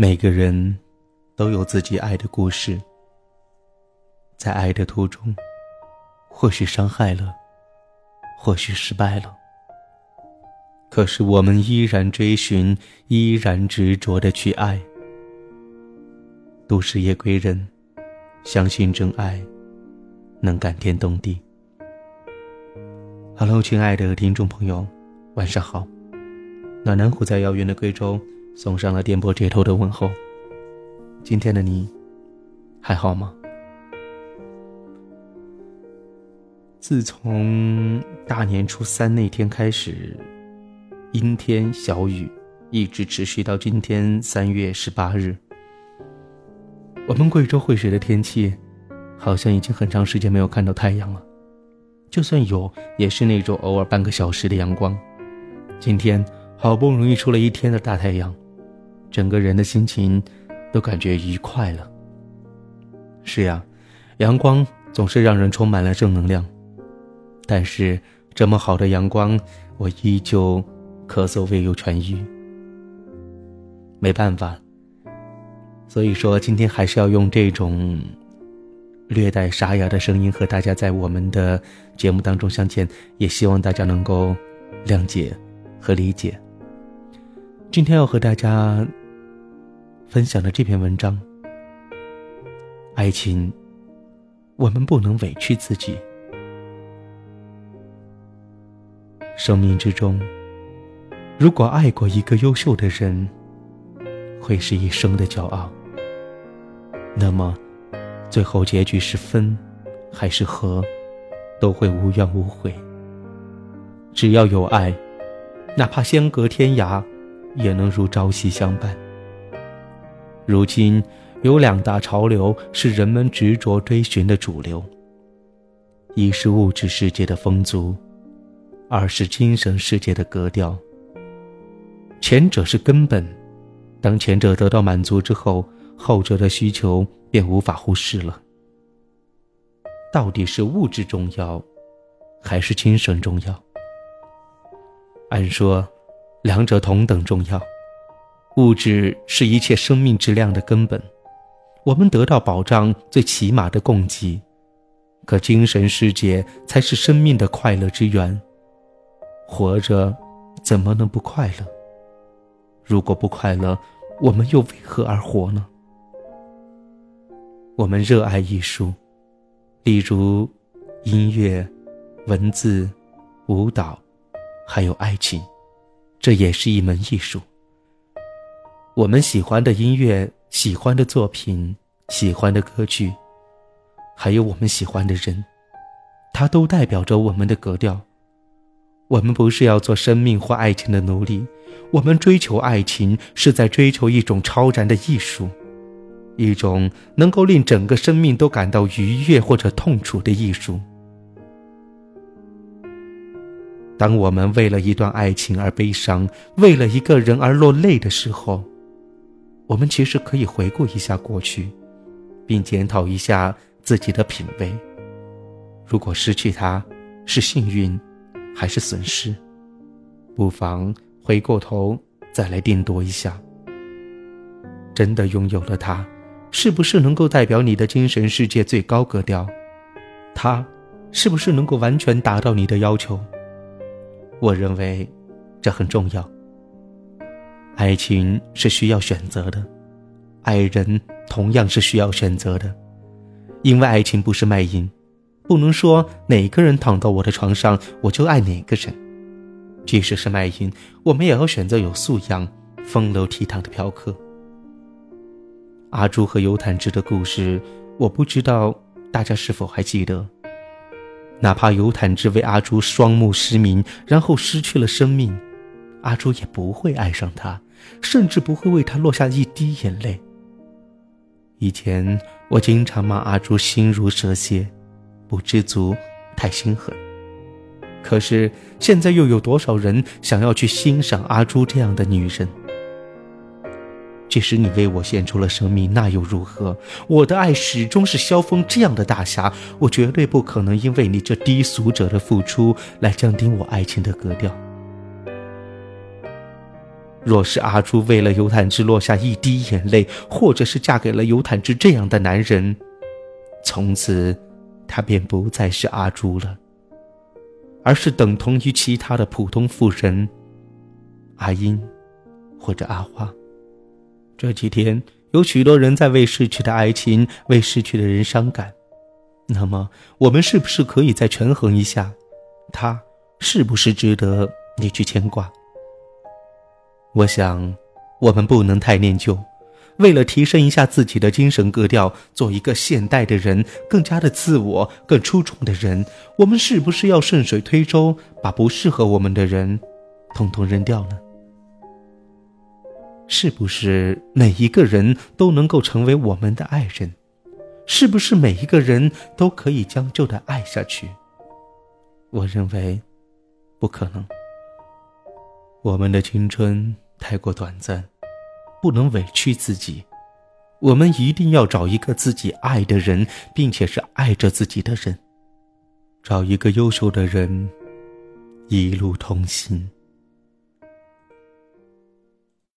每个人都有自己爱的故事，在爱的途中，或许伤害了，或许失败了，可是我们依然追寻，依然执着的去爱。都市夜归人，相信真爱能感天动地。Hello，亲爱的听众朋友，晚上好。暖男虎在遥远的贵州。送上了电波接头的问候。今天的你还好吗？自从大年初三那天开始，阴天小雨，一直持续到今天三月十八日。我们贵州惠水的天气，好像已经很长时间没有看到太阳了。就算有，也是那种偶尔半个小时的阳光。今天好不容易出了一天的大太阳。整个人的心情都感觉愉快了。是呀，阳光总是让人充满了正能量。但是这么好的阳光，我依旧咳嗽未有痊愈。没办法，所以说今天还是要用这种略带沙哑的声音和大家在我们的节目当中相见，也希望大家能够谅解和理解。今天要和大家。分享的这篇文章，爱情，我们不能委屈自己。生命之中，如果爱过一个优秀的人，会是一生的骄傲。那么，最后结局是分，还是合，都会无怨无悔。只要有爱，哪怕相隔天涯，也能如朝夕相伴。如今有两大潮流是人们执着追寻的主流。一是物质世界的丰足，二是精神世界的格调。前者是根本，当前者得到满足之后，后者的需求便无法忽视了。到底是物质重要，还是精神重要？按说，两者同等重要。物质是一切生命质量的根本，我们得到保障最起码的供给，可精神世界才是生命的快乐之源。活着，怎么能不快乐？如果不快乐，我们又为何而活呢？我们热爱艺术，例如音乐、文字、舞蹈，还有爱情，这也是一门艺术。我们喜欢的音乐、喜欢的作品、喜欢的歌剧，还有我们喜欢的人，它都代表着我们的格调。我们不是要做生命或爱情的奴隶，我们追求爱情是在追求一种超然的艺术，一种能够令整个生命都感到愉悦或者痛楚的艺术。当我们为了一段爱情而悲伤，为了一个人而落泪的时候，我们其实可以回顾一下过去，并检讨一下自己的品味。如果失去他是幸运，还是损失，不妨回过头再来定夺一下。真的拥有了他，是不是能够代表你的精神世界最高格调？他是不是能够完全达到你的要求？我认为，这很重要。爱情是需要选择的，爱人同样是需要选择的，因为爱情不是卖淫，不能说哪个人躺到我的床上我就爱哪个人。即使是卖淫，我们也要选择有素养、风流倜傥的嫖客。阿朱和尤坦之的故事，我不知道大家是否还记得。哪怕尤坦之为阿朱双目失明，然后失去了生命，阿朱也不会爱上他。甚至不会为他落下一滴眼泪。以前我经常骂阿朱心如蛇蝎，不知足，太心狠。可是现在又有多少人想要去欣赏阿朱这样的女人？即使你为我献出了生命，那又如何？我的爱始终是萧峰这样的大侠，我绝对不可能因为你这低俗者的付出来降低我爱情的格调。若是阿朱为了尤坦之落下一滴眼泪，或者是嫁给了尤坦之这样的男人，从此，她便不再是阿朱了，而是等同于其他的普通妇人，阿英，或者阿花。这几天，有许多人在为逝去的爱情、为逝去的人伤感。那么，我们是不是可以再权衡一下，他是不是值得你去牵挂？我想，我们不能太念旧。为了提升一下自己的精神格调，做一个现代的人，更加的自我、更出众的人，我们是不是要顺水推舟，把不适合我们的人，统统扔掉呢？是不是每一个人都能够成为我们的爱人？是不是每一个人都可以将就的爱下去？我认为，不可能。我们的青春。太过短暂，不能委屈自己。我们一定要找一个自己爱的人，并且是爱着自己的人。找一个优秀的人，一路同行。